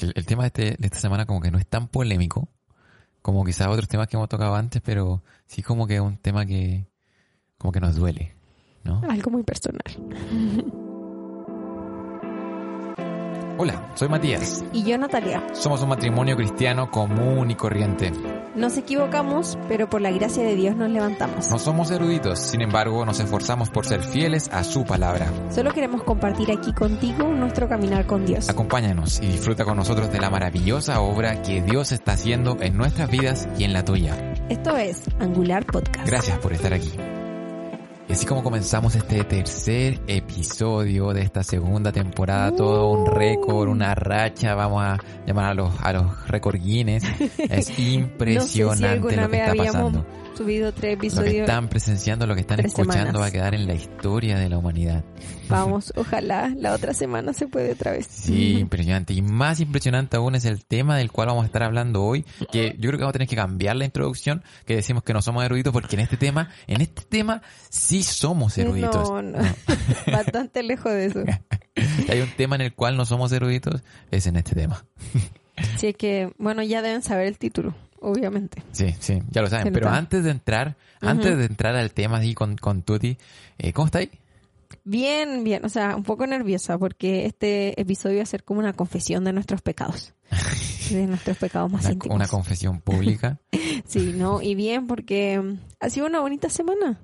El tema de, este- de esta semana como que no es tan polémico como quizás otros temas que hemos tocado antes, pero sí como que es un tema que como que nos duele, ¿no? Algo muy personal. Hola, soy Matías. Y yo, Natalia, Somos un matrimonio cristiano común y corriente. nos equivocamos, pero por la gracia de Dios nos levantamos. No somos eruditos, sin embargo nos esforzamos por ser fieles a su palabra. Solo queremos compartir aquí contigo nuestro caminar con Dios. Acompáñanos y disfruta con nosotros de la maravillosa obra que Dios está haciendo en nuestras vidas y en la tuya. Esto es Angular Podcast. Gracias por estar aquí. Y así como comenzamos este tercer episodio de esta segunda temporada, todo un récord, una racha, vamos a llamar a los, a los récord Guinness. Es No sé si impresionante lo que está habíamos pasando. Subido tres Lo que episodios. están presenciando, lo que están escuchando semanas. va a quedar en la historia de la humanidad. Vamos, ojalá la otra semana se puede otra vez. Sí, impresionante. Y más impresionante aún es el tema del cual vamos a estar hablando hoy, que yo creo que vamos a tener que cambiar la introducción, que decimos que no somos eruditos, porque en este tema, en este tema sí somos eruditos. No, no. Bastante lejos de eso. Hay un tema en el cual no somos eruditos, es en este tema. Sí, es que, bueno, ya deben saber el título, obviamente. Sí, sí, ya lo saben. Pero antes de entrar, antes de entrar al tema así con, con Tuti, eh, ¿cómo estáis? Bien, bien, o sea, un poco nerviosa porque este episodio va a ser como una confesión de nuestros pecados. De nuestros pecados más Una, íntimos. una confesión pública. Sí, no, y bien porque mm, ha sido una bonita semana.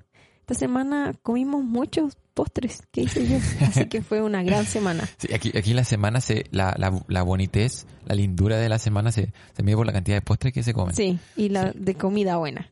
Esta semana comimos muchos postres, ¿qué hice yo? Así que fue una gran semana. Sí, aquí, aquí la semana se, la, la, la bonitez, la lindura de la semana se, se mide por la cantidad de postres que se comen. Sí, y la de comida buena.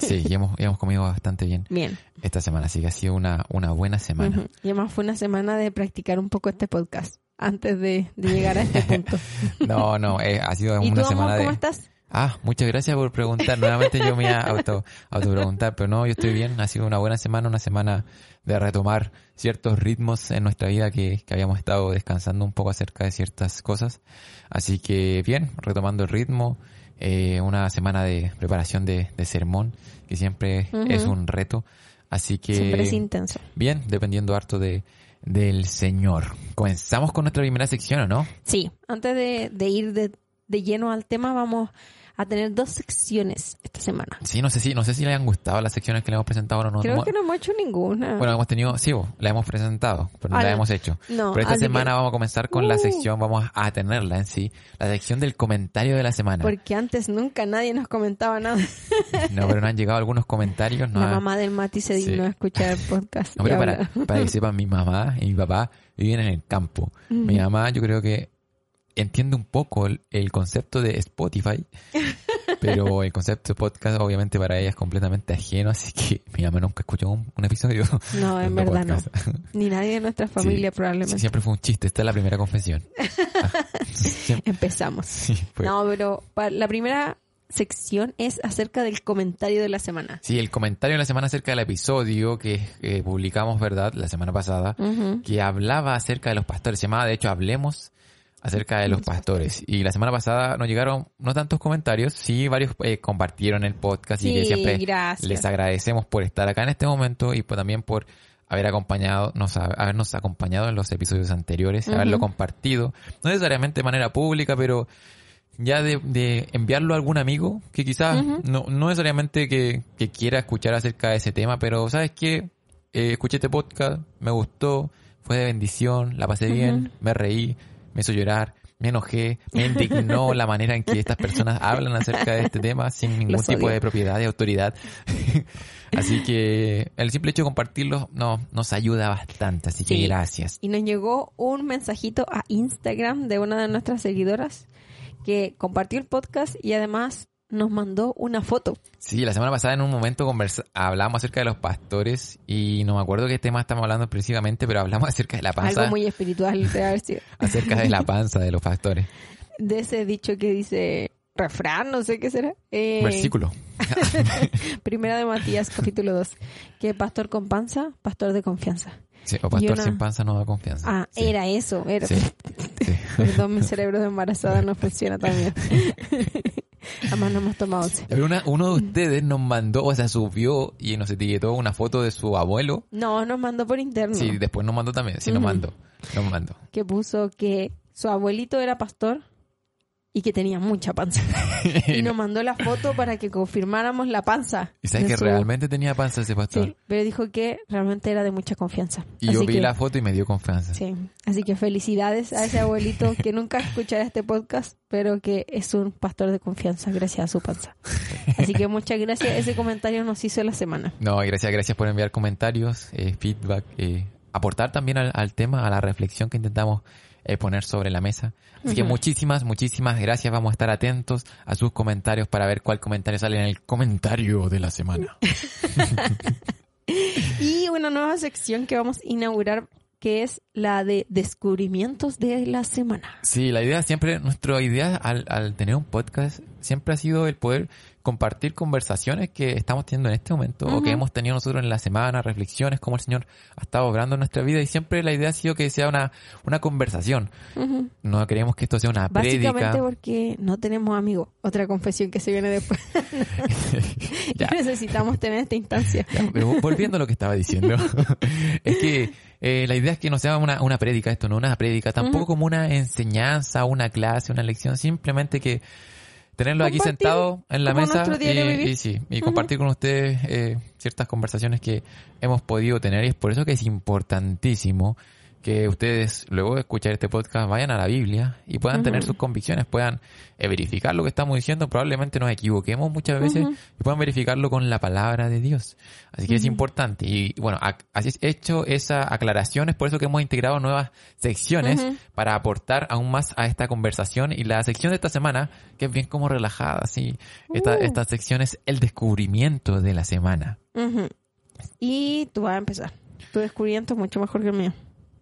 Sí, y hemos, y hemos comido bastante bien Bien. esta semana, así que ha sido una, una buena semana. Ujú. Y además fue una semana de practicar un poco este podcast antes de, de llegar a este punto. No, no, eh, ha sido ¿Y una tú, semana amor, de... cómo estás? Ah, muchas gracias por preguntar. Nuevamente yo me iba a auto, auto preguntar, pero no, yo estoy bien. Ha sido una buena semana, una semana de retomar ciertos ritmos en nuestra vida que, que habíamos estado descansando un poco acerca de ciertas cosas. Así que bien, retomando el ritmo. eh, una semana de preparación de, de sermón, que siempre es un reto. Así que Siempre es intenso. bien, dependiendo harto de del Señor. Comenzamos con nuestra primera sección, ¿o no? Sí, antes de, de ir de, de lleno al tema, vamos a tener dos secciones esta semana. Sí, no sé si, no sé si le han gustado las secciones que le hemos presentado o no. Creo No- que no hemos hecho ninguna. Bueno, hemos tenido, sí, la hemos presentado, pero no Ah, la no. hemos hecho. No, pero esta semana que- vamos a comenzar con la Uh. sección, vamos a tenerla en sí, la sección del comentario de la semana. Porque antes nunca nadie nos comentaba nada. No, pero nos han llegado algunos comentarios. No La ha- mamá del Mati se Sí. dignó a escuchar el podcast. No, pero para que sepan, mi mamá y mi papá viven en el campo. Mi mamá, yo creo que entiende un poco el, el concepto de Spotify, pero el concepto de podcast, obviamente, para ella es completamente ajeno, así que mi mamá nunca escuchó un, un episodio. No, en verdad no. Ni nadie de nuestra familia Sí, probablemente. siempre fue un chiste, esta es la primera confesión. Ah, Empezamos. sí, fue- No, pero la primera sección es acerca del comentario de la semana. Sí, el comentario de la semana acerca del episodio que eh, publicamos, ¿verdad? La semana pasada, que hablaba acerca de los pastores. Se llamaba, de hecho, Hablemos acerca de los pastores. Y la semana pasada nos llegaron no tantos comentarios, sí, varios eh, compartieron el podcast y que Sí, siempre gracias. les agradecemos por estar acá en este momento y también por haber acompañado, nos, habernos acompañado en los episodios anteriores, haberlo compartido, no necesariamente de manera pública, pero ya de, de enviarlo a algún amigo que quizás no, no necesariamente que, que quiera escuchar acerca de ese tema, pero ¿sabes qué? Eh, escuché este podcast, me gustó, fue de bendición, la pasé bien, me reí, me hizo llorar, me enojé, me indignó la manera en que estas personas hablan acerca de este tema sin ningún Los tipo odio. de propiedad y autoridad. así que el simple hecho de compartirlo no, nos ayuda bastante, así que gracias. Y nos llegó un mensajito a Instagram de una de nuestras seguidoras que compartió el podcast y además nos mandó una foto. Sí, la semana pasada en un momento conversa hablamos acerca de los pastores y no me acuerdo qué tema estamos hablando precisamente, pero hablamos acerca de la panza. Algo muy espiritual, de haber sido. acerca de la panza de los pastores. De ese dicho que dice refrán, no sé qué será. Eh, Versículo. Primera de Matías, capítulo 2. Que pastor con panza, pastor de confianza. Sí, o pastor una- sin panza no da confianza. Ah, Sí. era eso. Era. Sí. Sí. Perdón, mi cerebro de embarazada no funciona tan bien. Además no hemos tomado once. Pero una- uno de ustedes nos mandó, o sea, subió y nos etiquetó una foto de su abuelo. No, nos mandó por interno. Sí, después nos mandó también. Sí, nos mandó. Nos mandó. Que puso que su abuelito era pastor y que tenía mucha panza. Y nos mandó la foto para que confirmáramos la panza. Y sabes que su- realmente tenía panza ese pastor. Sí, pero dijo que realmente era de mucha confianza. Y yo Así vi que- la foto y me dio confianza. Sí, así que felicidades a ese abuelito que nunca escuchará este podcast, pero que es un pastor de confianza gracias a su panza. Así que muchas gracias, ese comentario nos hizo la semana. No, y gracias, gracias por enviar comentarios, eh, feedback, eh, aportar también al, al tema, a la reflexión que intentamos eh, poner sobre la mesa. Así que muchísimas, muchísimas gracias. Vamos a estar atentos a sus comentarios para ver cuál comentario sale en el comentario de la semana. Y una nueva sección que vamos a inaugurar que es la de descubrimientos de la semana. Sí, la idea siempre, nuestra idea al, al tener un podcast siempre ha sido el poder compartir conversaciones que estamos teniendo en este momento o que hemos tenido nosotros en la semana, reflexiones, cómo el Señor ha estado obrando en nuestra vida y siempre la idea ha sido que sea una, una conversación. No queremos que esto sea una Básicamente prédica. porque no tenemos amigos. Otra confesión que se viene después. Ya. Necesitamos tener esta instancia. Ya, pero volviendo a lo que estaba diciendo, es que eh, la idea es que no sea una, una prédica, esto no una prédica, tampoco como una enseñanza, una clase, una lección, simplemente que tenerlo aquí Compartir sentado en la mesa y, sí, y compartir con ustedes eh, ciertas conversaciones que hemos podido tener y es por eso que es importantísimo que ustedes luego de escuchar este podcast vayan a la Biblia y puedan tener sus convicciones, puedan eh, verificar lo que estamos diciendo, probablemente nos equivoquemos muchas veces y puedan verificarlo con la palabra de Dios. Así que es importante. Y bueno, así es hecho esa aclaración, es por eso que hemos integrado nuevas secciones para aportar aún más a esta conversación. Y la sección de esta semana, que es bien como relajada, así, esta, Uh. esta sección es el descubrimiento de la semana. Y tú vas a empezar. Tu descubrimiento es mucho mejor que el mío.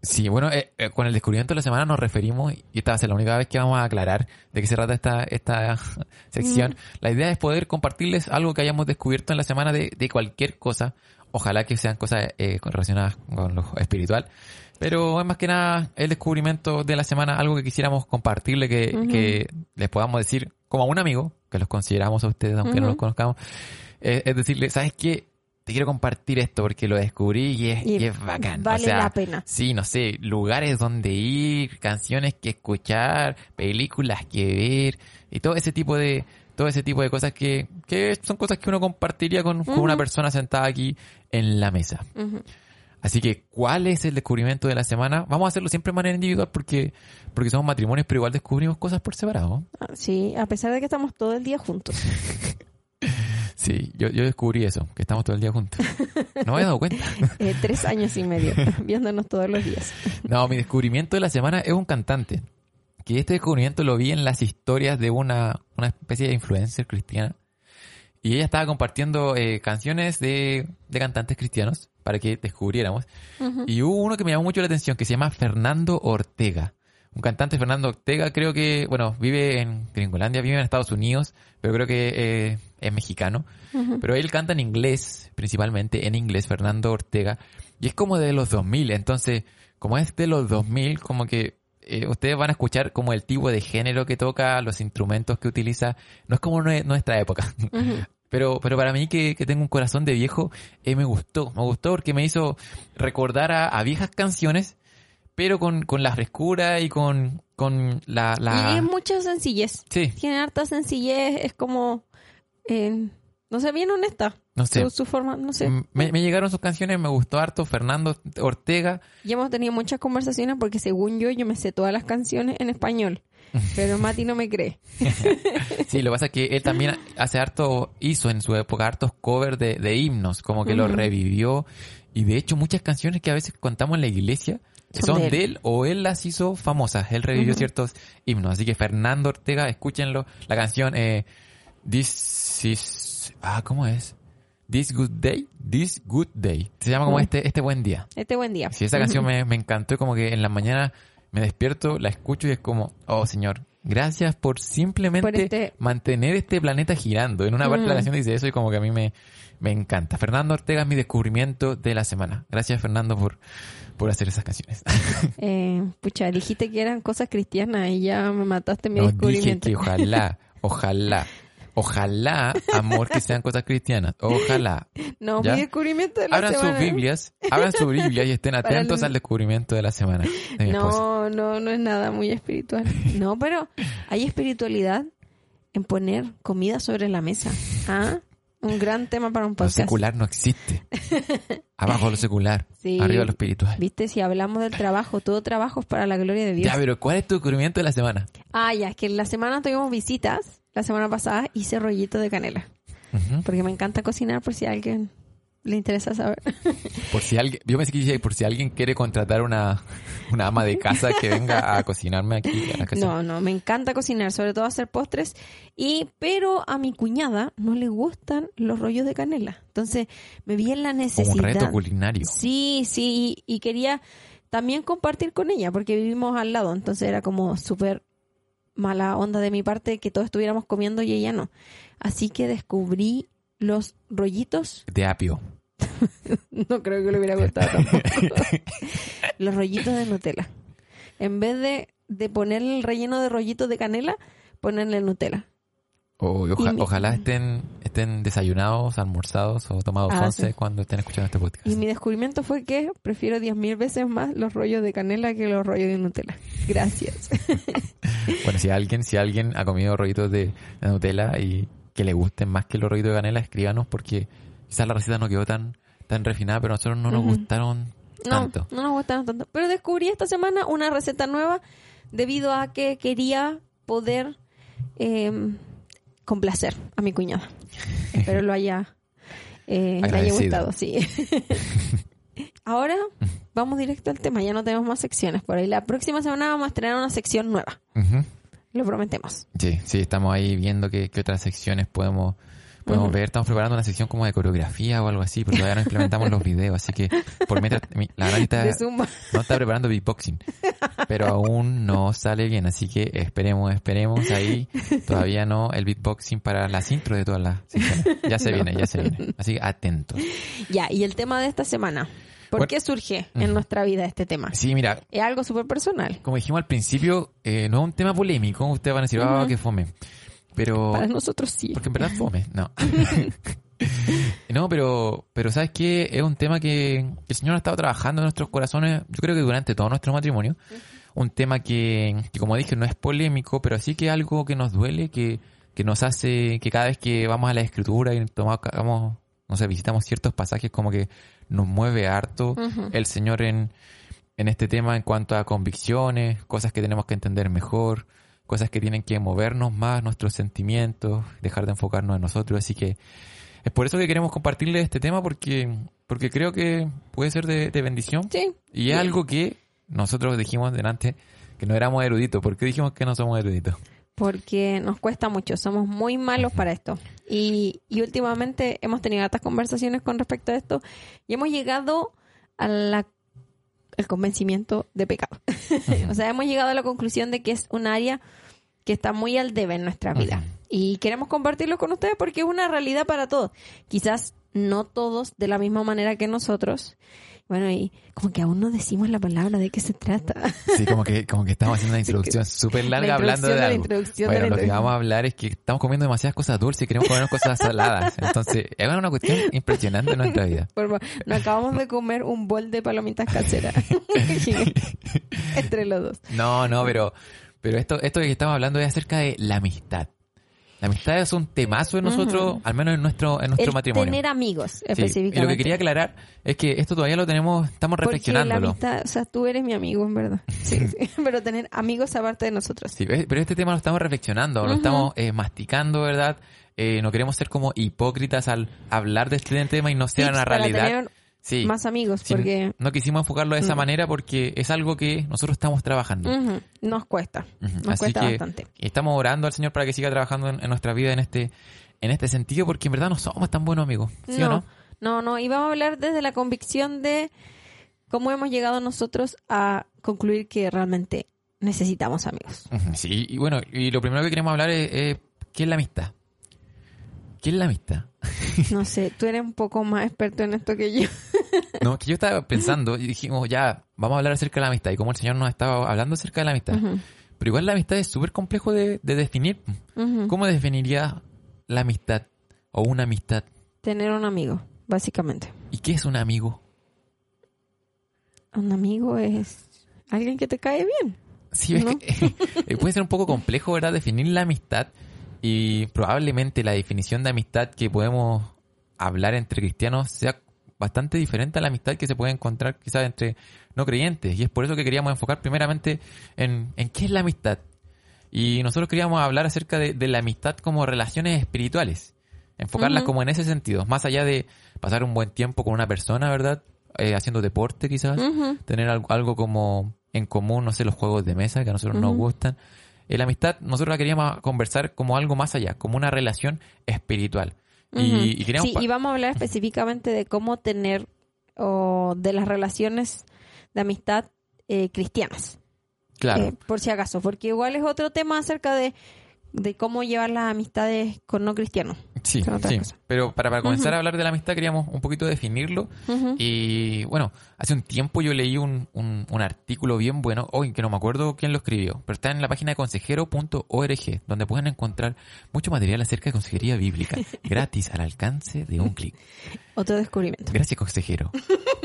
Sí, bueno, eh, eh, con el descubrimiento de la semana nos referimos, y esta va a ser la única vez que vamos a aclarar de qué se trata esta, esta sección. La idea es poder compartirles algo que hayamos descubierto en la semana de, de cualquier cosa. Ojalá que sean cosas eh, relacionadas con lo espiritual. Pero es más que nada el descubrimiento de la semana, algo que quisiéramos compartirle, que, que les podamos decir como a un amigo, que los consideramos a ustedes, aunque no los conozcamos. eh, es decirle, ¿sabes qué? Te quiero compartir esto porque lo descubrí y es, Y y es bacán. vale o sea, la pena. Sí, no sé, lugares donde ir, canciones que escuchar, películas que ver y todo ese tipo de todo ese tipo de cosas que, que son cosas que uno compartiría con, con una persona sentada aquí en la mesa. Así que, ¿cuál es el descubrimiento de la semana? Vamos a hacerlo siempre de manera individual porque, porque somos matrimonios, pero igual descubrimos cosas por separado. Ah, Sí, a pesar de que estamos todo el día juntos. Sí, yo, yo descubrí eso, que estamos todo el día juntos. No me había dado cuenta. Eh, tres años y medio, viéndonos todos los días. No, mi descubrimiento de la semana es un cantante. Que este descubrimiento lo vi en las historias de una, una especie de influencer cristiana. Y ella estaba compartiendo eh, canciones de, de cantantes cristianos para que descubriéramos. Y hubo uno que me llamó mucho la atención que se llama Fernando Ortega. Un cantante Fernando Ortega, creo que, bueno, vive en Gringolandia, vive en Estados Unidos, pero creo que eh, es mexicano. Pero él canta en inglés, principalmente en inglés, Fernando Ortega. Y es como de los 2000, entonces, como es de los 2000, como que eh, ustedes van a escuchar como el tipo de género que toca, los instrumentos que utiliza. No es como nue- nuestra época. Pero, pero para mí que, que tengo un corazón de viejo, eh, me gustó. Me gustó porque me hizo recordar a, a viejas canciones, pero con, con la frescura y con, con la... la... Y es mucha sencillez. Sí, Tiene harta sencillez, es como... eh, no sé, bien honesta. no sé. Su, su forma, no sé. Me, me llegaron sus canciones, me gustó harto. Fernando Ortega, Y hemos tenido muchas conversaciones porque según yo, yo me sé todas las canciones en español. Pero Mati no me cree. Sí, lo que pasa es que él también hace harto, hizo en su época hartos covers de, de himnos, como que los Ujú. revivió. Y de hecho muchas canciones que a veces contamos en la iglesia son, Son de de, él. o él las hizo famosas. Él revivió ciertos himnos. Así que Fernando Ortega, escúchenlo. La canción eh, This is... Ah, ¿cómo es? This Good Day. This Good Day. Se llama como este, este buen día. Este buen día. Sí, esa canción me, me encantó como que en la mañana me despierto, la escucho y es como, oh señor, gracias por simplemente Por este- mantener este planeta girando. En una parte de la canción dice eso y como que a mí me, me encanta. Fernando Ortega es mi descubrimiento de la semana. Gracias Fernando por, por hacer esas canciones. Eh, pucha, dijiste que eran cosas cristianas y ya me mataste mi No dije descubrimiento. que ojalá, ojalá, ojalá, amor, que sean cosas cristianas. Ojalá. No, ¿Ya? mi descubrimiento de la Abran semana. sus Biblias, abran su Biblia y estén atentos el- al descubrimiento de la semana de mi esposa. No, no, no es nada muy espiritual. No, pero hay espiritualidad en poner comida sobre la mesa. ¿Ah? Un gran tema para un Lo podcast. secular no existe. Abajo lo secular, Sí. arriba lo espiritual. Viste, si hablamos del trabajo, todo trabajo es para la gloria de Dios. Ya, pero ¿cuál es tu descubrimiento de la semana? Ah, ya, es que la semana tuvimos visitas. La semana pasada hice rollito de canela. Porque me encanta cocinar por si alguien le interesa saber. Por si alguien, yo pensé que decía, por si alguien quiere contratar una, una ama de casa que venga a cocinarme aquí a la casa. No, no, me encanta cocinar, sobre todo hacer postres. Y, pero a mi cuñada no le gustan los rollos de canela. Entonces me vi en la Como necesidad. un reto culinario. Sí, sí, y, y quería también compartir con ella, porque vivimos al lado, entonces era como súper mala onda de mi parte que todos estuviéramos comiendo y ella no. Así que descubrí los rollitos, De apio. no creo que le hubiera gustado tampoco, los rollitos de Nutella. En vez de, de poner el relleno de rollitos de canela, ponerle Nutella. Oja- mi- Ojalá estén, estén desayunados, almorzados o tomados Ah, once sí. cuando estén escuchando este podcast. Y mi descubrimiento fue que prefiero 10.000 veces más los rollos de canela que los rollos de Nutella. Gracias. Bueno, si alguien, si alguien ha comido rollitos de, de Nutella y que le gusten más que los rollitos de canela, escríbanos porque quizás la receta no quedó tan, tan refinada, pero a nosotros no nos gustaron No, tanto. no nos gustaron tanto. Pero descubrí esta semana una receta nueva debido a que quería poder eh, complacer a mi cuñada. Espero lo haya, eh, le haya gustado, sí. Ahora vamos directo al tema, ya no tenemos más secciones por ahí. La próxima semana vamos a estrenar una sección nueva. Lo prometemos. Sí, sí, estamos ahí viendo qué, qué otras secciones podemos, podemos ver. Estamos preparando una sección como de coreografía o algo así, pero todavía no implementamos los videos, así que por mientras, mi- la verdad no está preparando beatboxing, pero aún no sale bien, así que esperemos, esperemos ahí. Todavía no el beatboxing para las intros de todas las secciones. Ya se viene, ya se viene. Así que atentos. Ya, y el tema de esta semana. ¿Por Bueno. qué surge en nuestra vida este tema? Sí, mira, Es algo súper personal. como dijimos al principio, eh, no es un tema polémico, ustedes van a decir, ah, Ujú. que fome. Pero Para nosotros sí. Porque en verdad fome, no. no, pero, pero ¿sabes qué? Es un tema que, que el Señor ha estado trabajando en nuestros corazones, yo creo que durante todo nuestro matrimonio. Un tema que, que, como dije, no es polémico, pero sí que es algo que nos duele, que, que nos hace que cada vez que vamos a la escritura y tomamos, no sé, visitamos ciertos pasajes, como que nos mueve harto el Señor en, en este tema en cuanto a convicciones, cosas que tenemos que entender mejor, cosas que tienen que movernos más nuestros sentimientos, dejar de enfocarnos en nosotros. Así que es por eso que queremos compartirle este tema porque, porque creo que puede ser de, de bendición Sí. y es algo que nosotros dijimos delante que no éramos eruditos. ¿Por qué dijimos que no somos eruditos? Porque nos cuesta mucho, somos muy malos para esto. Y, y últimamente hemos tenido hartas conversaciones con respecto a esto y hemos llegado a la el convencimiento de pecado. o sea, hemos llegado a la conclusión de que es un área que está muy al debe en nuestra vida. Y queremos compartirlo con ustedes porque es una realidad para todos. Quizás no todos de la misma manera que nosotros. Bueno, y como que aún no decimos la palabra de qué se trata. Sí, como que, como que estamos haciendo una introducción súper larga La hablando de de la algo. de bueno, la lo que vamos a hablar es que estamos comiendo demasiadas cosas dulces y queremos comer cosas saladas. Entonces, es una cuestión impresionante en nuestra vida. Por favor, nos acabamos de comer un bol de palomitas caseras. Entre los dos. No, no, pero, pero esto, esto que estamos hablando es acerca de la amistad. La amistad es un temazo de nosotros, al menos en nuestro, en nuestro El matrimonio. tener amigos, Sí, Y específicamente. lo que quería aclarar es que esto todavía lo tenemos, estamos Porque la reflexionándolo. amistad, o sea, tú eres mi amigo, en verdad. Sí, sí. Pero tener amigos aparte de nosotros. Sí, pero este tema lo estamos reflexionando, lo estamos eh, masticando, ¿verdad? Eh, no queremos ser como hipócritas al hablar de este tema y no sea una realidad. tener Sí. más amigos, Sí, porque No quisimos enfocarlo de esa Mm. manera porque es algo que nosotros estamos trabajando. nos cuesta, nos Así cuesta que bastante. estamos orando al Señor para que siga trabajando en, en nuestra vida en este, en este sentido, porque en verdad no somos tan buenos amigos. ¿Sí o no? no, no, y vamos a hablar desde la convicción de cómo hemos llegado nosotros a concluir que realmente necesitamos amigos. Sí, y bueno, y lo primero que queremos hablar es, es, ¿qué es la amistad? ¿Qué es la amistad? No sé, tú eres un poco más experto en esto que yo. No, que yo estaba pensando y dijimos, ya, vamos a hablar acerca de la amistad y cómo el Señor nos estaba hablando acerca de la amistad. Pero igual la amistad es súper complejo de, de definir. ¿Cómo definiría la amistad o una amistad? Tener un amigo, básicamente. ¿Y qué es un amigo? Un amigo es alguien que te cae bien. Sí, que eh, puede ser un poco complejo, ¿verdad? Definir la amistad y probablemente la definición de amistad que podemos hablar entre cristianos sea bastante diferente a la amistad que se puede encontrar quizás entre no creyentes. Y es por eso que queríamos enfocar primeramente en, en qué es la amistad. Y nosotros queríamos hablar acerca de, de la amistad como relaciones espirituales. Enfocarlas como en ese sentido. Más allá de pasar un buen tiempo con una persona, ¿verdad? Eh, haciendo deporte quizás tener algo, algo como en común, no sé, los juegos de mesa que a nosotros nos gustan. Eh, la amistad, nosotros la queríamos conversar como algo más allá, como una relación espiritual. Y, y queríamos... Sí, y vamos a hablar específicamente de cómo tener o de las relaciones de amistad eh, cristianas. claro, Eh, por si acaso, porque igual es otro tema acerca de, de cómo llevar las amistades con no cristianos. sí, sí. Pero para, para comenzar Ujú. a hablar de la amistad queríamos un poquito definirlo. Ujú. Y bueno, hace un tiempo yo leí un, un, un artículo bien bueno, hoy que no me acuerdo quién lo escribió, pero está en la página de consejero.org, donde pueden encontrar mucho material acerca de consejería bíblica, gratis al alcance de un clic. Otro descubrimiento. Gracias, consejero,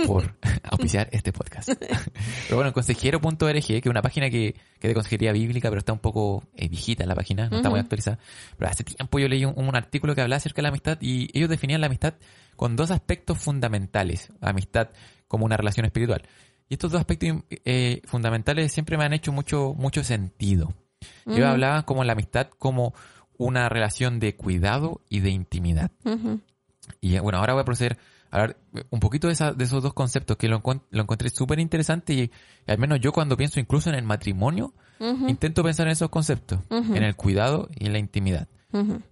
por auspiciar este podcast. Pero bueno, consejero.org, que es una página que, que es de consejería bíblica, pero está un poco eh, viejita la página, no está muy actualizada. Pero hace tiempo yo leí un, un artículo que hablaba acerca de la amistad y ellos definían la amistad con dos aspectos fundamentales. Amistad como una relación espiritual. Y estos dos aspectos eh, fundamentales siempre me han hecho mucho, mucho sentido. Ellos hablaban como la amistad como una relación de cuidado y de intimidad. Y eh, bueno, ahora voy a proceder a hablar un poquito de, esa- de esos dos conceptos que lo, encon- lo encontré súper interesante y, y al menos yo cuando pienso incluso en el matrimonio, intento pensar en esos conceptos, en el cuidado y en la intimidad.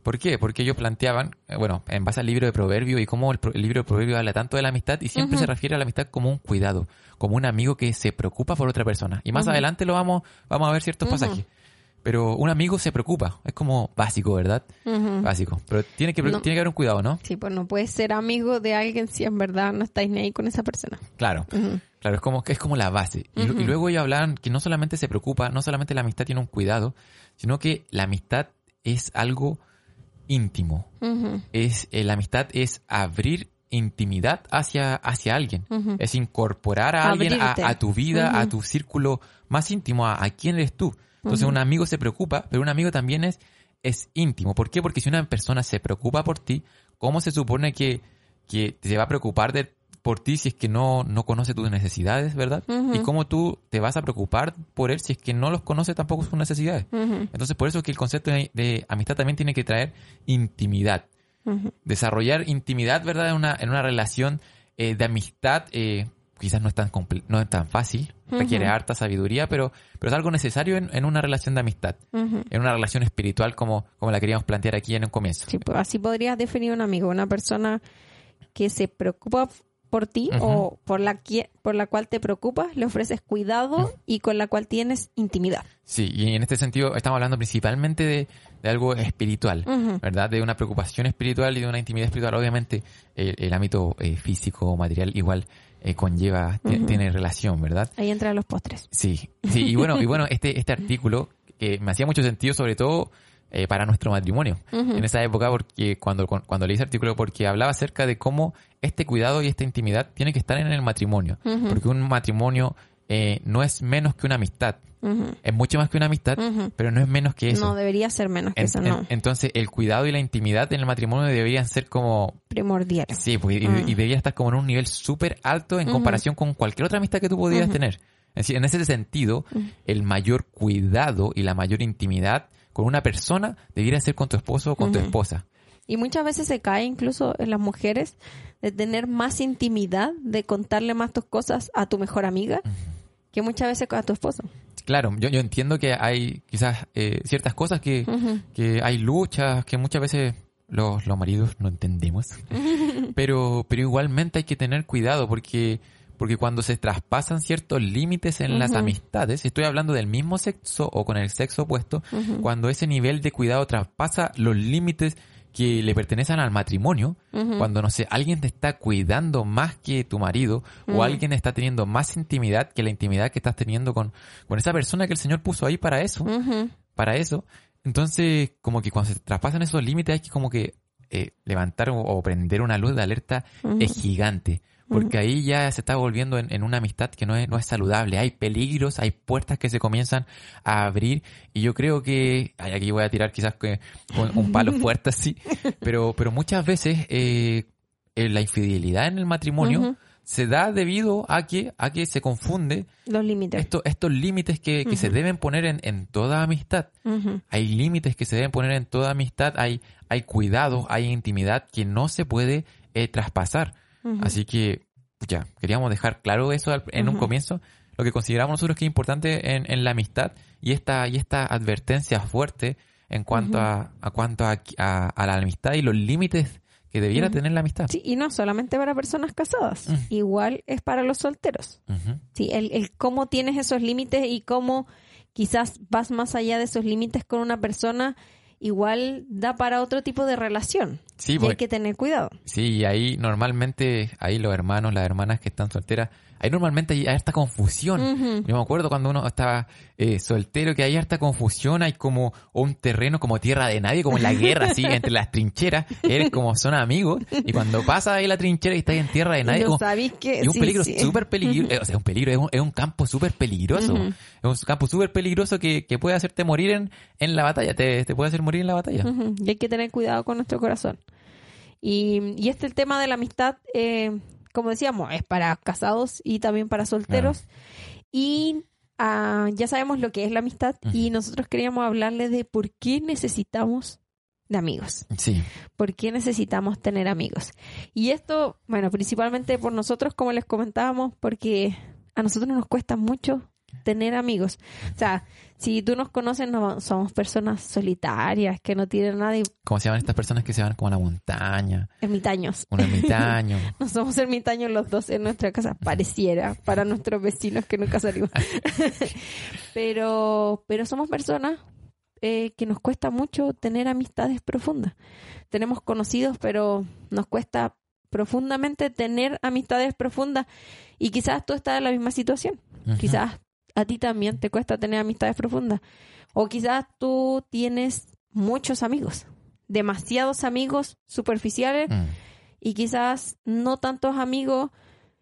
¿Por qué? Porque ellos planteaban, eh, bueno, en base al libro de Proverbios y cómo el, el libro de Proverbios habla tanto de la amistad y siempre se refiere a la amistad como un cuidado, como un amigo que se preocupa por otra persona. Y más adelante lo vamos, vamos a ver ciertos pasajes. Pero un amigo se preocupa, es como básico, ¿verdad? Básico. Pero tiene que, No. tiene que haber un cuidado, ¿no? Sí, pues no puedes ser amigo de alguien si en verdad no estáis ni ahí con esa persona. Claro. Claro, es como, es como la base. Y, y luego ellos hablaban que no solamente se preocupa, no solamente la amistad tiene un cuidado, sino que la amistad es algo íntimo. Es, eh, la amistad es abrir intimidad hacia, hacia alguien. Es incorporar a alguien a, tu vida, a tu círculo más íntimo, a, a quién eres tú. Entonces un amigo se preocupa, pero un amigo también es, es íntimo. ¿Por qué? Porque si una persona se preocupa por ti, ¿cómo se supone que, que se va a preocupar de, por ti si es que no, no conoce tus necesidades, verdad? Y cómo tú te vas a preocupar por él si es que no los conoce tampoco sus necesidades. Entonces por eso es que el concepto de, de amistad también tiene que traer intimidad desarrollar intimidad, ¿verdad? En una, en una relación eh, de amistad, eh, quizás no es tan comple- no es tan fácil, requiere harta sabiduría, pero, pero es algo necesario en, en una relación de amistad, en una relación espiritual como, como la queríamos plantear aquí en un comienzo. Sí, pues así podrías definir un amigo, una persona que se preocupa por ti o por la, por la cual te preocupas, le ofreces cuidado y con la cual tienes intimidad. Sí, y en este sentido estamos hablando principalmente de, de algo espiritual. ¿verdad? De una preocupación espiritual y de una intimidad espiritual. Obviamente el, el ámbito eh, físico, material, igual eh, conlleva, tiene relación, ¿verdad? Ahí entran los postres. Sí, sí, y bueno, y bueno, este, este artículo eh, me hacía mucho sentido, sobre todo eh, para nuestro matrimonio. En esa época, porque cuando, cuando leí ese artículo, porque hablaba acerca de cómo este cuidado y esta intimidad tiene que estar en el matrimonio. Porque un matrimonio eh, no es menos que una amistad. Es mucho más que una amistad, pero no es menos que eso. No debería ser menos que En- eso, en- no. entonces, el cuidado y la intimidad en el matrimonio deberían ser como Primordial. Sí, pues, y, Mm. y debería estar como en un nivel súper alto en comparación con cualquier otra amistad que tú pudieras tener. Es decir, en ese sentido, el mayor cuidado y la mayor intimidad con una persona debería ser con tu esposo o con tu esposa. Y muchas veces se cae incluso en las mujeres de tener más intimidad, de contarle más tus cosas a tu mejor amiga, que muchas veces a tu esposo. Claro, yo, yo entiendo que hay quizás eh, ciertas cosas que, que hay luchas, que muchas veces los, los maridos no entendemos, pero, pero igualmente hay que tener cuidado porque porque cuando se traspasan ciertos límites en las amistades, estoy hablando del mismo sexo o con el sexo opuesto, cuando ese nivel de cuidado traspasa los límites que le pertenecen al matrimonio, cuando no sé, alguien te está cuidando más que tu marido o alguien está teniendo más intimidad que la intimidad que estás teniendo con, con esa persona que el Señor puso ahí para eso, para eso. Entonces, como que cuando se traspasan esos límites hay que como que eh, levantar o, prender una luz de alerta es gigante porque ahí ya se está volviendo en, una amistad que no es, no es saludable. Hay peligros, hay puertas que se comienzan a abrir y yo creo que, aquí voy a tirar quizás que un, palo fuerte así, pero, pero muchas veces eh, la infidelidad en el matrimonio se da debido a que, a que se confunde los límites. Estos, estos límites que, que se deben poner en, en toda amistad. Hay límites que se deben poner en toda amistad, hay, hay cuidado, hay intimidad que no se puede eh, traspasar. Así que, ya, queríamos dejar claro eso en un comienzo, lo que consideramos nosotros que es importante en, la amistad y esta, y esta advertencia fuerte en cuanto a, a cuanto a, a, la amistad y los límites que debiera tener la amistad. Sí, y no solamente para personas casadas, igual es para los solteros. Sí, el, el cómo tienes esos límites y cómo quizás vas más allá de esos límites con una persona igual da para otro tipo de relación. Sí, y hay que tener cuidado. Sí, y ahí normalmente, ahí los hermanos, las hermanas que están solteras, ahí normalmente hay harta confusión. Yo me acuerdo cuando uno estaba eh, soltero que hay harta confusión, hay como un terreno como tierra de nadie, como en la guerra, así, entre las trincheras, eres como son amigos, y cuando pasa ahí la trinchera y estás en tierra de nadie, que, es un peligro súper peligroso, eh, o sea, un peligro, es un, campo súper peligroso, es un campo súper peligroso que, que, puede hacerte morir en, en la batalla, te, te puede hacer morir en la batalla. Y hay que tener cuidado con nuestro corazón. Y, y este el tema de la amistad, eh, como decíamos, es para casados y también para solteros. Y ah, ya sabemos lo que es la amistad y nosotros queríamos hablarle de por qué necesitamos de amigos. Sí. ¿Por qué necesitamos tener amigos? Y esto, bueno, principalmente por nosotros, como les comentábamos, porque a nosotros nos cuesta mucho tener amigos. O sea, si tú nos conoces, no somos personas solitarias, que no tienen nadie. ¿Cómo se llaman estas personas que se van como a la montaña? Ermitaños. Un ermitaño. no somos ermitaños los dos en nuestra casa, pareciera, para nuestros vecinos que nunca salimos. pero, pero somos personas eh, que nos cuesta mucho tener amistades profundas. Tenemos conocidos, pero nos cuesta profundamente tener amistades profundas y quizás tú estás en la misma situación. Quizás a ti también te cuesta tener amistades profundas. O quizás tú tienes muchos amigos, demasiados amigos superficiales mm. y quizás no tantos amigos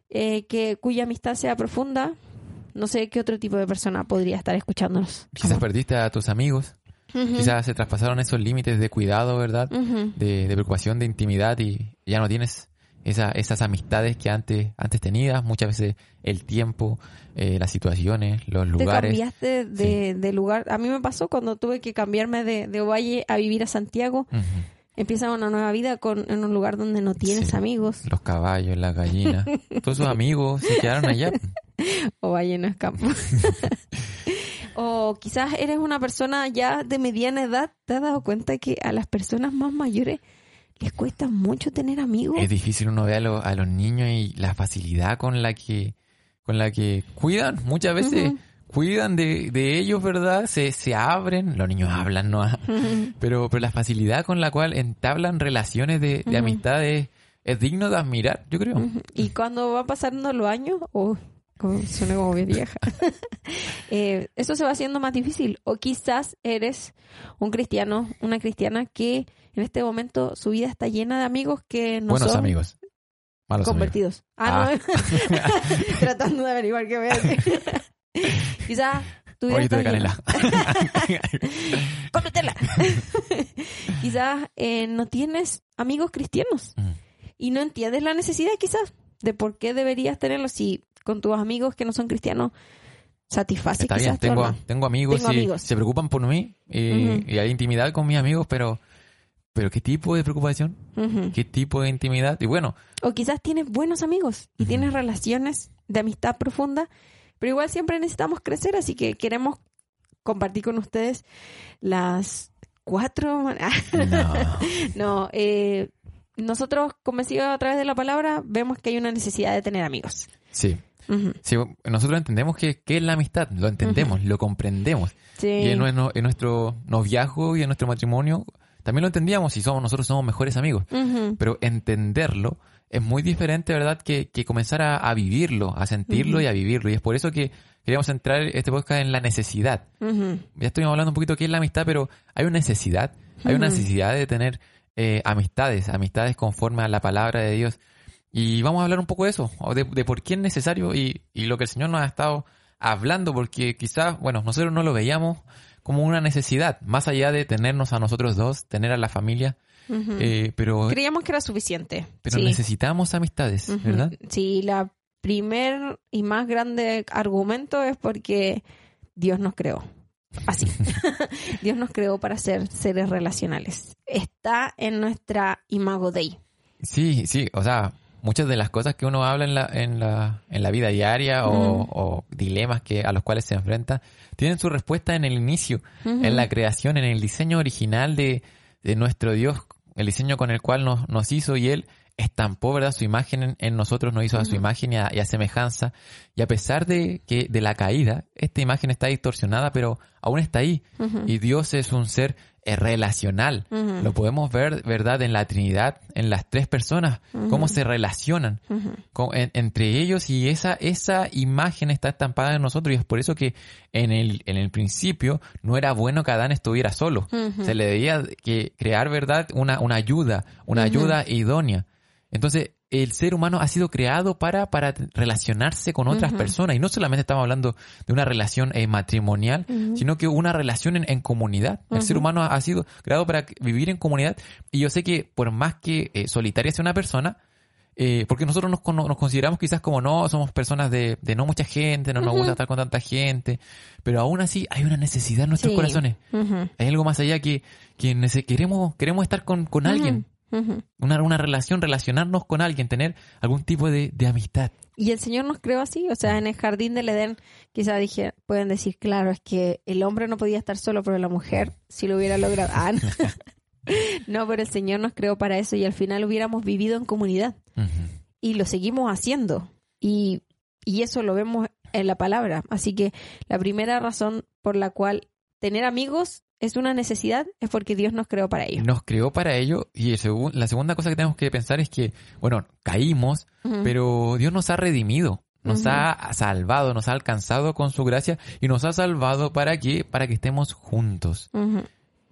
eh, que cuya amistad sea profunda. No sé qué otro tipo de persona podría estar escuchándonos. Quizás perdiste a tus amigos. Quizás se traspasaron esos límites de cuidado, ¿verdad? de, de, preocupación, de intimidad y ya no tienes esa, esas amistades que antes, antes tenías, muchas veces el tiempo, eh, las situaciones, los lugares. Te cambiaste de, lugar. A mí me pasó cuando tuve que cambiarme de, de Ovalle a vivir a Santiago. Empieza una nueva vida con, en un lugar donde no tienes amigos. Los caballos, las gallinas. Todos sus amigos se quedaron allá. Ovalle no es campo. o quizás eres una persona ya de mediana edad, te has dado cuenta que a las personas más mayores les cuesta mucho tener amigos. Es difícil uno ver a, los niños y la facilidad con la que, con la que cuidan. Muchas veces cuidan de, de, ellos, ¿verdad? Se, se abren, los niños hablan, ¿no? pero, pero la facilidad con la cual entablan relaciones de, de amistad es, digno de admirar, yo creo. Y cuando van pasando los años, oh, suena como bien vieja, eh, eso se va haciendo más difícil. O quizás eres un cristiano, una cristiana que en este momento su vida está llena de amigos que no Buenos son amigos. Malos convertidos. Ah, no. Ah. Tratando de averiguar qué voy a decir. Quizás tu vida está canela. Cómetela. quizás eh, no tienes amigos cristianos mm. y no entiendes la necesidad quizás de por qué deberías tenerlos si con tus amigos que no son cristianos satisface Está bien, tengo, tengo amigos y se preocupan por mí y, y hay intimidad con mis amigos, pero pero ¿qué tipo de preocupación? ¿Qué tipo de intimidad? Y bueno, O quizás tienes buenos amigos y tienes relaciones de amistad profunda, pero igual siempre necesitamos crecer, así que queremos compartir con ustedes las cuatro... no. no, eh, nosotros convencidos a través de la palabra vemos que hay una necesidad de tener amigos. Sí. Nosotros entendemos que, que es la amistad, lo entendemos, lo comprendemos. Sí. Y en, nue- en nuestro noviazgo y en nuestro matrimonio también lo entendíamos y somos, nosotros somos mejores amigos. Pero entenderlo es muy diferente, ¿verdad? Que, que comenzar a, a vivirlo, a sentirlo y a vivirlo. Y es por eso que queríamos entrar este podcast en la necesidad. Ya estuvimos hablando un poquito de qué es la amistad, pero hay una necesidad. Hay una necesidad de tener eh, amistades, amistades conforme a la palabra de Dios. Y vamos a hablar un poco de eso, de, de por qué es necesario y, y lo que el Señor nos ha estado hablando, porque quizás, bueno, nosotros no lo veíamos como una necesidad, más allá de tenernos a nosotros dos, tener a la familia, eh, pero, Creíamos que era suficiente. pero sí. necesitamos amistades. ¿verdad? Sí, la primer y más grande argumento es porque Dios nos creó. Así. Dios nos creó para ser seres relacionales. Está en nuestra imago Dei. Sí, sí, o sea, muchas de las cosas que uno habla en la, en la, en la vida diaria o, dilemas que, a los cuales se enfrenta, tienen su respuesta en el inicio, en la creación, en el diseño original de, de nuestro Dios, el diseño con el cual nos, nos hizo y Él estampó, ¿verdad? Su imagen en, en nosotros, nos hizo a su imagen y a, y a semejanza. Y a pesar de que de la caída, esta imagen está distorsionada, pero aún está ahí. Y Dios es un ser eh, relacional. Lo podemos ver, ¿verdad? En la Trinidad, en las tres personas, cómo se relacionan Ujú. con- en- entre ellos y esa, esa imagen está estampada en nosotros y es por eso que en el, en el principio no era bueno que Adán estuviera solo. Se le debía que crear, ¿verdad? Una, una ayuda, una ayuda idónea. Entonces, el ser humano ha sido creado para, para relacionarse con otras personas. Y no solamente estamos hablando de una relación eh, matrimonial, sino que una relación en, en comunidad. El ser humano ha sido creado para vivir en comunidad. Y yo sé que por más que eh, solitaria sea una persona, eh, porque nosotros nos, nos consideramos quizás como no, somos personas de, de no mucha gente, no nos gusta estar con tanta gente, pero aún así hay una necesidad en nuestros Sí. corazones. Hay algo más allá que, que queremos, queremos estar con, con alguien, Una, una relación, relacionarnos con alguien, tener algún tipo de, de amistad. Y el Señor nos creó así, o sea, en el jardín del Edén, quizá dije, pueden decir, claro, es que el hombre no podía estar solo, pero la mujer sí lo hubiera logrado. Ah, no. no, pero el Señor nos creó para eso y al final hubiéramos vivido en comunidad y lo seguimos haciendo. Y, y eso lo vemos en la palabra. Así que la primera razón por la cual tener amigos es una necesidad es porque Dios nos creó para ello. Nos creó para ello y el segun- la segunda cosa que tenemos que pensar es que, bueno, caímos, pero Dios nos ha redimido, nos ha salvado, nos ha alcanzado con su gracia y nos ha salvado para que, para que estemos juntos,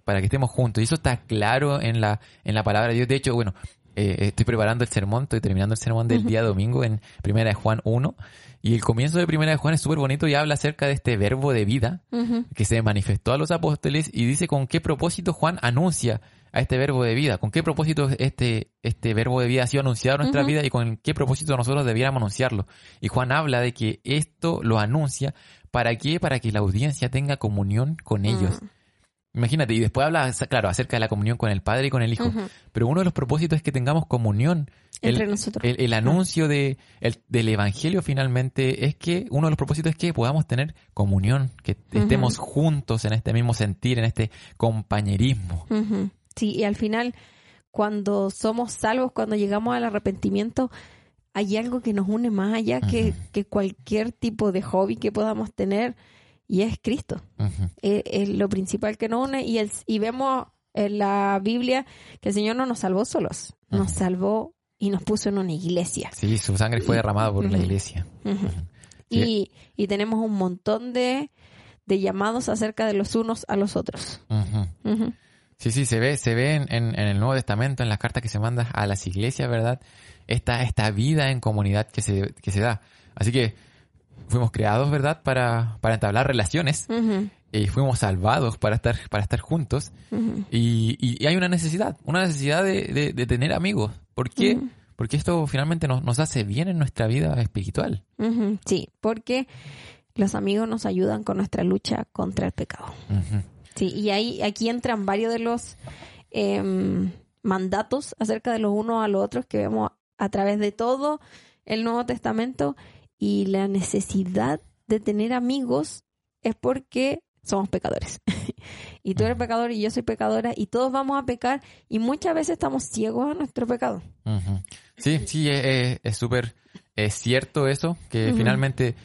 para que estemos juntos. Y eso está claro en la, en la palabra de Dios. De hecho, bueno, eh, estoy preparando el sermón, estoy terminando el sermón del día domingo en Primera de Juan 1 y el comienzo de Primera de Juan es súper bonito y habla acerca de este verbo de vida que se manifestó a los apóstoles y dice con qué propósito Juan anuncia a este verbo de vida, con qué propósito este, este verbo de vida ha sido anunciado en nuestra vida y con qué propósito nosotros debiéramos anunciarlo. Y Juan habla de que esto lo anuncia para qué, para que la audiencia tenga comunión con ellos. Ujú. Imagínate, y después habla, claro, acerca de la comunión con el Padre y con el Hijo. Pero uno de los propósitos es que tengamos comunión. El- Entre nosotros. el, el anuncio de, el- del Evangelio finalmente es que uno de los propósitos es que podamos tener comunión, que estemos juntos en este mismo sentir, en este compañerismo. Sí, y al final, cuando somos salvos, cuando llegamos al arrepentimiento, hay algo que nos une más allá que, que cualquier tipo de hobby que podamos tener, y es Cristo. Es, es lo principal que nos une, y, el, y vemos en la Biblia que el Señor no nos salvó solos, nos salvó y nos puso en una iglesia. Sí, su sangre fue derramada por la Ujú. iglesia. Ujú. Ujú. Sí. Y, y tenemos un montón de, de llamados acerca de los unos a los otros. Sí, sí, se ve, se ve en, en- en el Nuevo Testamento, en las cartas que se mandan a las iglesias, ¿verdad? Esta, esta vida en comunidad que se, que se da. Así que fuimos creados, ¿verdad? Para, para entablar relaciones y fuimos salvados para estar, para estar juntos. Y, y- y hay una necesidad, una necesidad de, de- de tener amigos. ¿Por qué? Porque esto finalmente nos, nos hace bien en nuestra vida espiritual. Sí, porque los amigos nos ayudan con nuestra lucha contra el pecado. Sí, y ahí aquí entran varios de los em, mandatos acerca de los unos a los otros que vemos a través de todo el Nuevo Testamento y la necesidad de tener amigos es porque somos pecadores. y tú eres pecador y yo soy pecadora y todos vamos a pecar y muchas veces estamos ciegos a nuestro pecado. Sí, sí, es súper es, cierto eso, que finalmente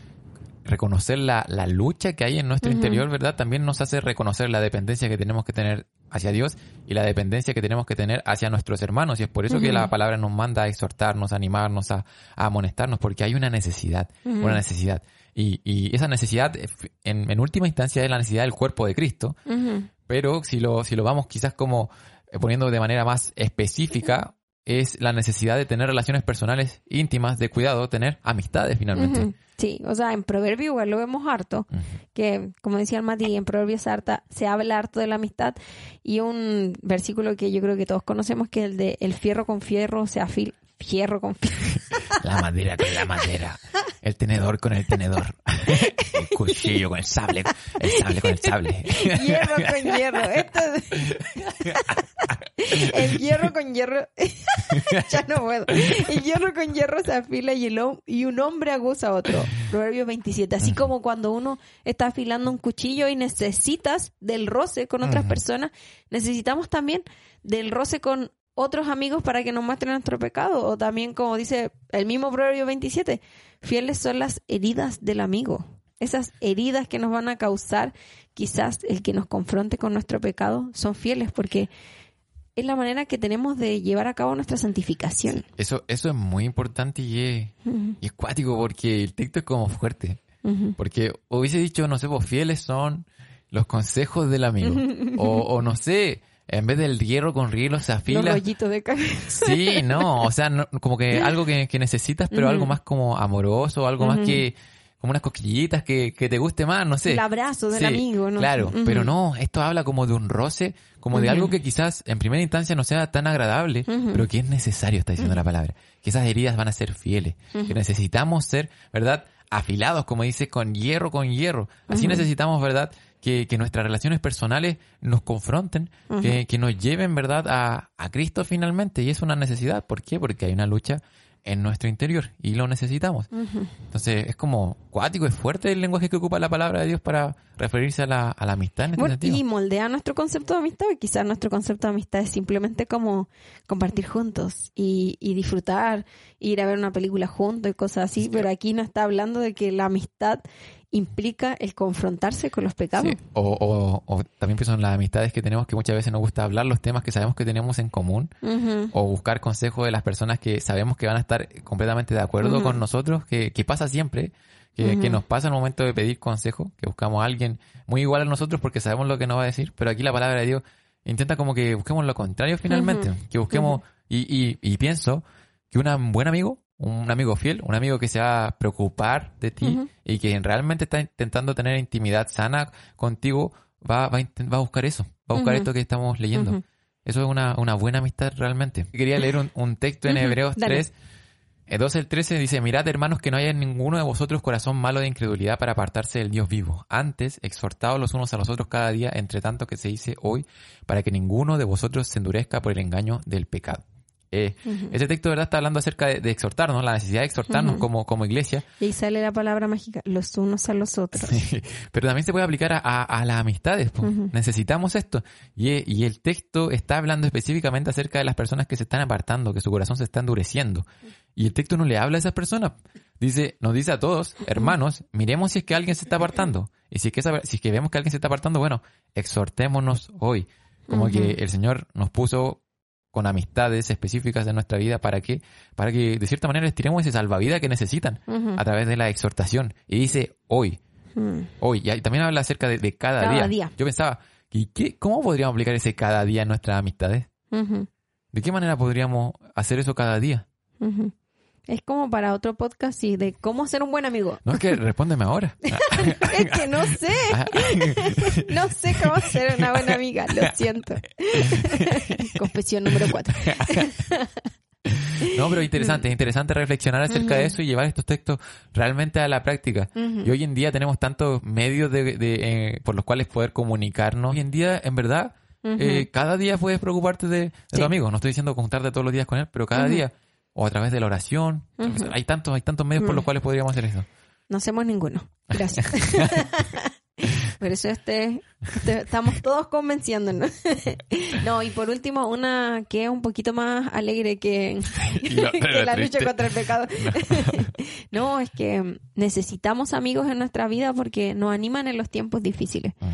reconocer la, la, lucha que hay en nuestro interior, ¿verdad? También nos hace reconocer la dependencia que tenemos que tener hacia Dios y la dependencia que tenemos que tener hacia nuestros hermanos. Y es por eso que la palabra nos manda a exhortarnos, a animarnos, a, amonestarnos, porque hay una necesidad, una necesidad. Y, y esa necesidad, en, en, última instancia, es la necesidad del cuerpo de Cristo. Pero si lo, si lo vamos quizás como eh, poniendo de manera más específica, es la necesidad de tener relaciones personales íntimas, de cuidado, tener amistades finalmente. Sí, o sea, en Proverbio igual lo vemos harto, que como decía el Mati, en Proverbios harta, se habla harto de la amistad y un versículo que yo creo que todos conocemos que es el de el fierro con fierro se afila, fierro con fierro. La madera con la madera. El tenedor con el tenedor. El cuchillo con el sable. El sable con el sable. Hierro con hierro. Esto El hierro con hierro. ya no puedo. El hierro con hierro se afila y, el y un hombre aguza a otro. Proverbio 27. Así como cuando uno está afilando un cuchillo y necesitas del roce con otras personas, necesitamos también del roce con otros amigos para que nos muestren nuestro pecado. O también, como dice el mismo Proverbio 27, fieles son las heridas del amigo. Esas heridas que nos van a causar quizás el que nos confronte con nuestro pecado son fieles porque es la manera que tenemos de llevar a cabo nuestra santificación. Eso, eso es muy importante y es, y cuático porque el texto es como fuerte. Porque hubiese dicho, no sé, vos pues, fieles son los consejos del amigo. o, o no sé, en vez del hierro con hielo se afila. Los rollitos de cabeza. Sí, no, o sea, como que algo que, necesitas, pero algo más como amoroso, algo más que como unas cosquillitas que, que, te guste más, no sé. El abrazo del amigo, ¿no? Claro, pero no, esto habla como de un roce, como de algo que quizás en primera instancia no sea tan agradable, pero que es necesario, está diciendo la palabra. Que esas heridas van a ser fieles, que necesitamos ser, ¿verdad? Afilados, como dice, con hierro, con hierro. Así necesitamos, ¿verdad? Que, que nuestras relaciones personales nos confronten, que, que, nos lleven, ¿verdad?, a, a Cristo finalmente. Y es una necesidad. ¿Por qué? Porque hay una lucha en nuestro interior y lo necesitamos. Entonces es como cuático, es fuerte el lenguaje que ocupa la palabra de Dios para referirse a la, a la amistad en este Y moldea nuestro concepto de amistad, y quizás nuestro concepto de amistad es simplemente como compartir juntos y, y disfrutar, ir a ver una película juntos y cosas así, pero aquí no está hablando de que la amistad implica el confrontarse con los pecados. O, o, también pienso en las amistades que tenemos que muchas veces nos gusta hablar los temas que sabemos que tenemos en común o buscar consejos de las personas que sabemos que van a estar completamente de acuerdo con nosotros, que, que pasa siempre, que, que, nos pasa en el momento de pedir consejo, que buscamos a alguien muy igual a nosotros porque sabemos lo que nos va a decir, pero aquí la palabra de Dios intenta como que busquemos lo contrario finalmente, que busquemos y, y, y pienso que un buen amigo un amigo fiel, un amigo que se va a preocupar de ti y que realmente está intentando tener intimidad sana contigo, va, va, a, buscar eso, va a buscar esto que estamos leyendo. Eso es una, una, buena amistad realmente. Quería leer un, texto en Hebreos 3, 12 el 13 dice, mirad hermanos que no haya en ninguno de vosotros corazón malo de incredulidad para apartarse del Dios vivo. Antes, exhortados los unos a los otros cada día, entre tanto que se dice hoy, para que ninguno de vosotros se endurezca por el engaño del pecado. Eh, ese texto, ¿verdad? Está hablando acerca de, exhortarnos, la necesidad de exhortarnos como, como iglesia. Y ahí sale la palabra mágica, los unos a los otros. pero también se puede aplicar a, las amistades. Necesitamos esto. Y, y, el texto está hablando específicamente acerca de las personas que se están apartando, que su corazón se está endureciendo. Y el texto no le habla a esas personas. Dice, nos dice a todos, hermanos, miremos si es que alguien se está apartando. Y si es que, si es que vemos que alguien se está apartando, bueno, exhortémonos hoy. Como que el Señor nos puso con amistades específicas de nuestra vida para que, para que de cierta manera les tiremos ese salvavidas que necesitan a través de la exhortación. Y dice hoy, mm. hoy, y también habla acerca de, cada, día. Yo pensaba, ¿y qué, ¿cómo podríamos aplicar ese cada día en nuestras amistades? ¿De qué manera podríamos hacer eso cada día? Es como para otro podcast y de cómo ser un buen amigo. No, es que respóndeme ahora. es que no sé. no sé cómo ser una buena amiga, lo siento. Confesión número cuatro. No, pero interesante, interesante reflexionar acerca de eso y llevar estos textos realmente a la práctica. Y hoy en día tenemos tantos medios de, de eh, por los cuales poder comunicarnos. Hoy en día, en verdad, eh, cada día puedes preocuparte de, tu amigo. No estoy diciendo contarte todos los días con él, pero cada día. O a través de la oración. Hay tantos, hay tantos medios por los cuales podríamos hacer eso. No hacemos ninguno. Gracias. Por eso este, este, estamos todos convenciéndonos. no, y por último, una que es un poquito más alegre que, la lucha contra el pecado. No. es que necesitamos amigos en nuestra vida porque nos animan en los tiempos difíciles. Mm.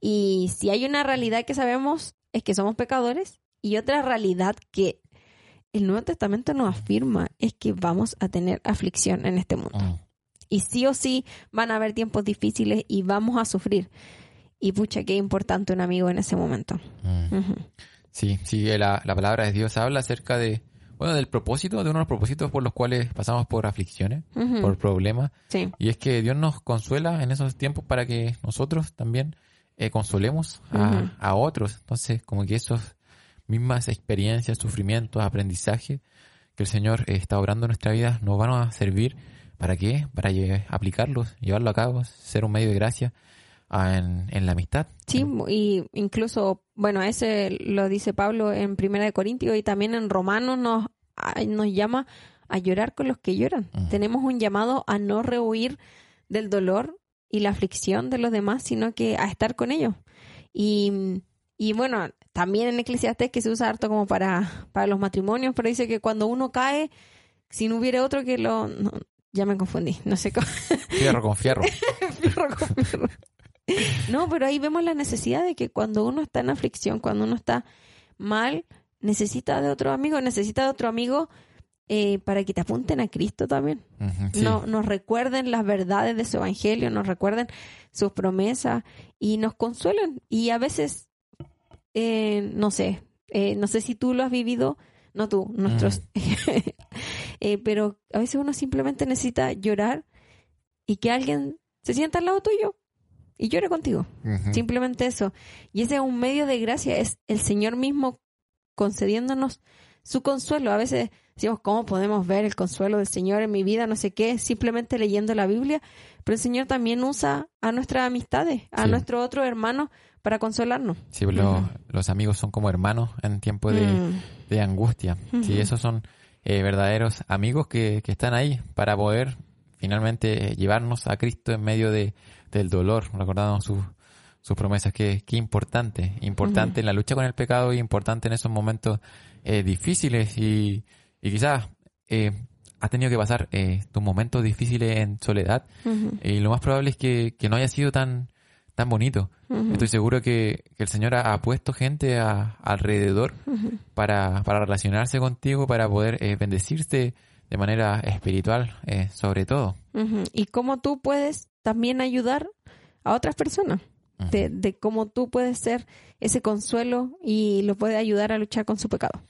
Y si hay una realidad que sabemos es que somos pecadores y otra realidad que el Nuevo Testamento nos afirma es que vamos a tener aflicción en este mundo. Mm. Y sí o sí van a haber tiempos difíciles y vamos a sufrir. Y pucha, qué importante un amigo en ese momento. Mm. Sí, sí, la, palabra de Dios habla acerca de, bueno, del propósito, de uno de los propósitos por los cuales pasamos por aflicciones, por problemas. Sí. Y es que Dios nos consuela en esos tiempos para que nosotros también eh, consolemos a, a, otros. Entonces, como que esas mismas experiencias, sufrimientos, aprendizaje que el Señor está obrando en nuestra vida nos van a servir ¿Para qué? Para aplicarlos, llevarlo a cabo, ser un medio de gracia ah, en, la amistad. Sí, y incluso, bueno, ese lo dice Pablo en Primera de Corintios y también en Romanos nos, nos llama a llorar con los que lloran. Tenemos un llamado a no rehuir del dolor y la aflicción de los demás, sino que a estar con ellos. Y, y bueno, también en Eclesiastes que se usa harto como para, para los matrimonios, pero dice que cuando uno cae, si no hubiera otro que lo, ya me confundí, no sé cómo. Fierro con fierro. fierro con fierro. No, pero ahí vemos la necesidad de que cuando uno está en aflicción, cuando uno está mal, necesita de otro amigo, necesita de otro amigo eh, para que te apunten a Cristo también. no, nos recuerden las verdades de su evangelio, nos recuerden sus promesas y nos consuelen. Y a veces, eh, no sé, eh, no sé si tú lo has vivido, no tú, nuestros Eh, pero a veces uno simplemente necesita llorar y que alguien se sienta al lado tuyo y llore contigo. Simplemente eso. Y ese es un medio de gracia, es el Señor mismo concediéndonos su consuelo. A veces decimos, ¿cómo podemos ver el consuelo del Señor en mi vida? No sé qué, simplemente leyendo la Biblia. Pero el Señor también usa a nuestras amistades, a nuestro otro hermano para consolarnos. Sí, los amigos son como hermanos en tiempo de, mm. angustia. Sí, esos son eh, verdaderos amigos que, que, están ahí para poder finalmente eh, llevarnos a Cristo en medio de, del dolor, recordando sus, sus promesas. Qué, qué importante, importante en la lucha con el pecado y importante en esos momentos eh, difíciles y, y quizás eh, has tenido que pasar eh, tus momentos difíciles en soledad y lo más probable es que, que no haya sido tan tan bonito. Estoy seguro que, el Señor ha, puesto gente alrededor para, para, relacionarse contigo, para poder eh, bendecirte de manera espiritual, eh, sobre todo. Y cómo tú puedes también ayudar a otras personas. De, de, cómo tú puedes ser ese consuelo y lo puedes ayudar a luchar con su pecado.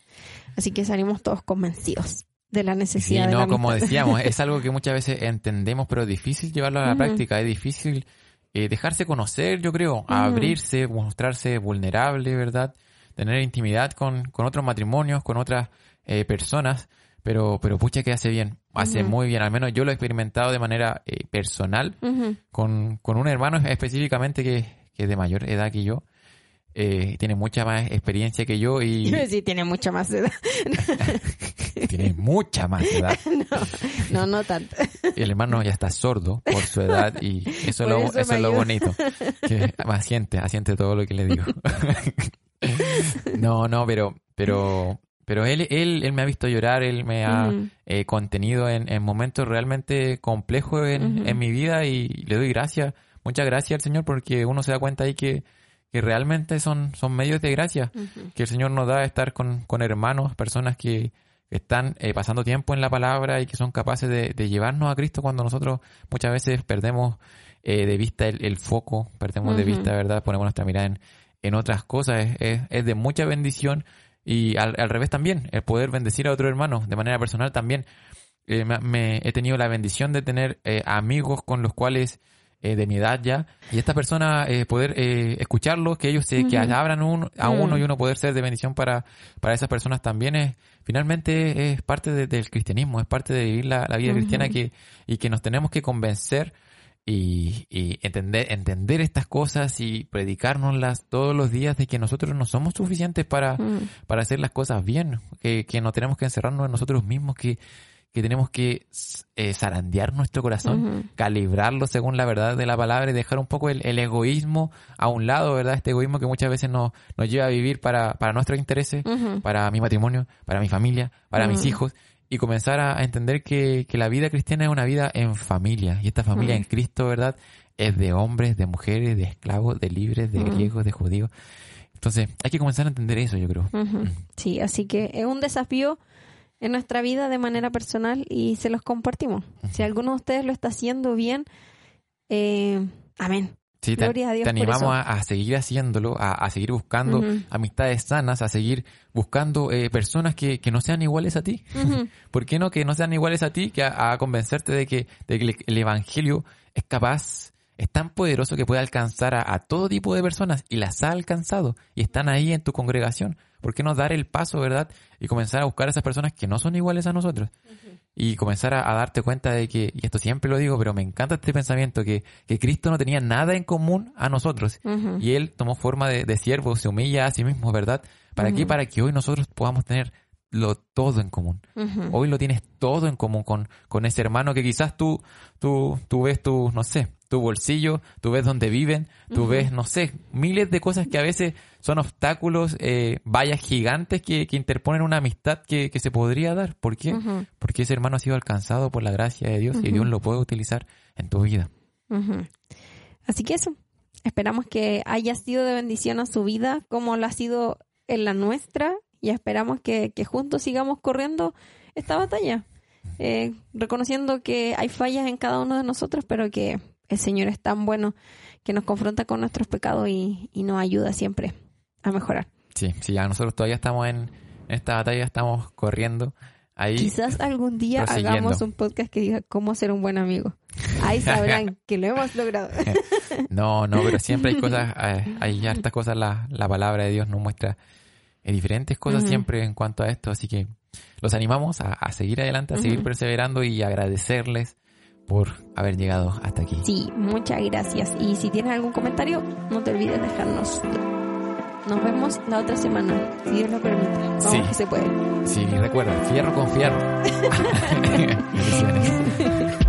Así que salimos todos convencidos de la necesidad. no, como decíamos, es algo que muchas veces entendemos, pero es difícil llevarlo a la práctica, es difícil eh, dejarse conocer, yo creo, abrirse, mostrarse vulnerable, ¿verdad? Tener intimidad con, con otros matrimonios, con otras eh, personas, pero, pero pucha que hace bien, hace muy bien, al menos yo lo he experimentado de manera eh, personal, con, con un hermano específicamente que, que es de mayor edad que yo, eh, tiene mucha más experiencia que yo y... Sí, tiene mucha más edad. tiene mucha más edad. No, no, tanto. Y el hermano ya está sordo por su edad y eso, lo, eso, es lo bonito. Que asiente, asiente todo lo que le digo. no, no, pero, pero, pero él, él, él me ha visto llorar, él me ha eh, contenido en, en, momentos realmente complejos en, en mi vida y le doy gracias, muchas gracias al Señor porque uno se da cuenta ahí que que realmente son, son medios de gracia que el Señor nos da estar con, con hermanos, personas que están eh, pasando tiempo en la palabra y que son capaces de, de, llevarnos a Cristo cuando nosotros muchas veces perdemos eh, de vista el, foco, perdemos de vista, ¿verdad? Ponemos nuestra mirada en, en otras cosas. Es, es, de mucha bendición y al, al, revés también, el poder bendecir a otro hermano de manera personal también. Eh, me, he tenido la bendición de tener amigos con los cuales eh, de mi edad ya, y esta persona eh, poder eh, escucharlos, que ellos se, que abran un, a uno y uno poder ser de bendición para, para esas personas también es, finalmente es parte del cristianismo, es parte de vivir la, vida cristiana que, y que nos tenemos que convencer y, y entender, entender estas cosas y predicárnoslas todos los días de que nosotros no somos suficientes para, Mm. para hacer las cosas bien, que, que no tenemos que encerrarnos en nosotros mismos, que, que tenemos que eh, zarandear nuestro corazón, calibrarlo según la verdad de la palabra y dejar un poco el, el egoísmo a un lado, ¿verdad? Este egoísmo que muchas veces nos, nos lleva a vivir para, para nuestros intereses, para mi matrimonio, para mi familia, para mis Mm. hijos, y comenzar a, entender que, que la vida cristiana es una vida en familia, y esta familia Mm. en Cristo, ¿verdad? Es de hombres, de mujeres, de esclavos, de libres, de Mm. griegos, de judíos. Entonces, hay que comenzar a entender eso, yo creo. Ujú. Sí, así que es un desafío en nuestra vida de manera personal y se los compartimos. Si alguno de ustedes lo está haciendo bien, eh, amén. Sí, te, Gloria a Dios te animamos a, a seguir haciéndolo, a, a seguir buscando amistades sanas, a seguir buscando eh, personas que, que no sean iguales a ti. Ujú. ¿Por qué no que no sean iguales a ti? Que a, a convencerte de que, de que el, el Evangelio es capaz, es tan poderoso que puede alcanzar a, a todo tipo de personas y las ha alcanzado y están ahí en tu congregación. ¿Por qué no dar el paso, verdad? Y comenzar a buscar a esas personas que no son iguales a nosotros. Y comenzar a, a darte cuenta de que, y esto siempre lo digo, pero me encanta este pensamiento, que, que Cristo no tenía nada en común a nosotros. Y Él tomó forma de, de siervo, se humilla a sí mismo, ¿verdad? ¿Para qué? Para que hoy nosotros podamos tener lo todo en común. Hoy lo tienes todo en común con, con ese hermano que quizás tú, tú, tú ves tu, no sé, tu bolsillo, tú ves dónde viven, tú ves, no sé, miles de cosas que a veces son obstáculos, eh, vallas gigantes que, que interponen una amistad que, que se podría dar. ¿Por qué? Porque ese hermano ha sido alcanzado por la gracia de Dios y Dios lo puede utilizar en tu vida. Así que eso, esperamos que haya sido de bendición a su vida como lo ha sido en la nuestra y esperamos que, que juntos sigamos corriendo esta batalla, eh, reconociendo que hay fallas en cada uno de nosotros, pero que el Señor es tan bueno que nos confronta con nuestros pecados y, y nos ayuda siempre a mejorar. Sí, sí, ya nosotros todavía estamos en esta batalla, estamos corriendo. Ahí Quizás algún día hagamos un podcast que diga cómo ser un buen amigo. Ahí sabrán que lo hemos logrado. No, no, pero siempre hay cosas, eh, hay hartas cosas, la, la palabra de Dios nos muestra eh, diferentes cosas Ujú. siempre en cuanto a esto, así que los animamos a, a seguir adelante, a seguir Ujú. perseverando y agradecerles por haber llegado hasta aquí. Sí, muchas gracias. Y si tienes algún comentario, no te olvides dejarnos. Nos vemos la otra semana, si Dios lo permite. Vamos Sí. que se puede. Sí, recuerda, fierro con fierro.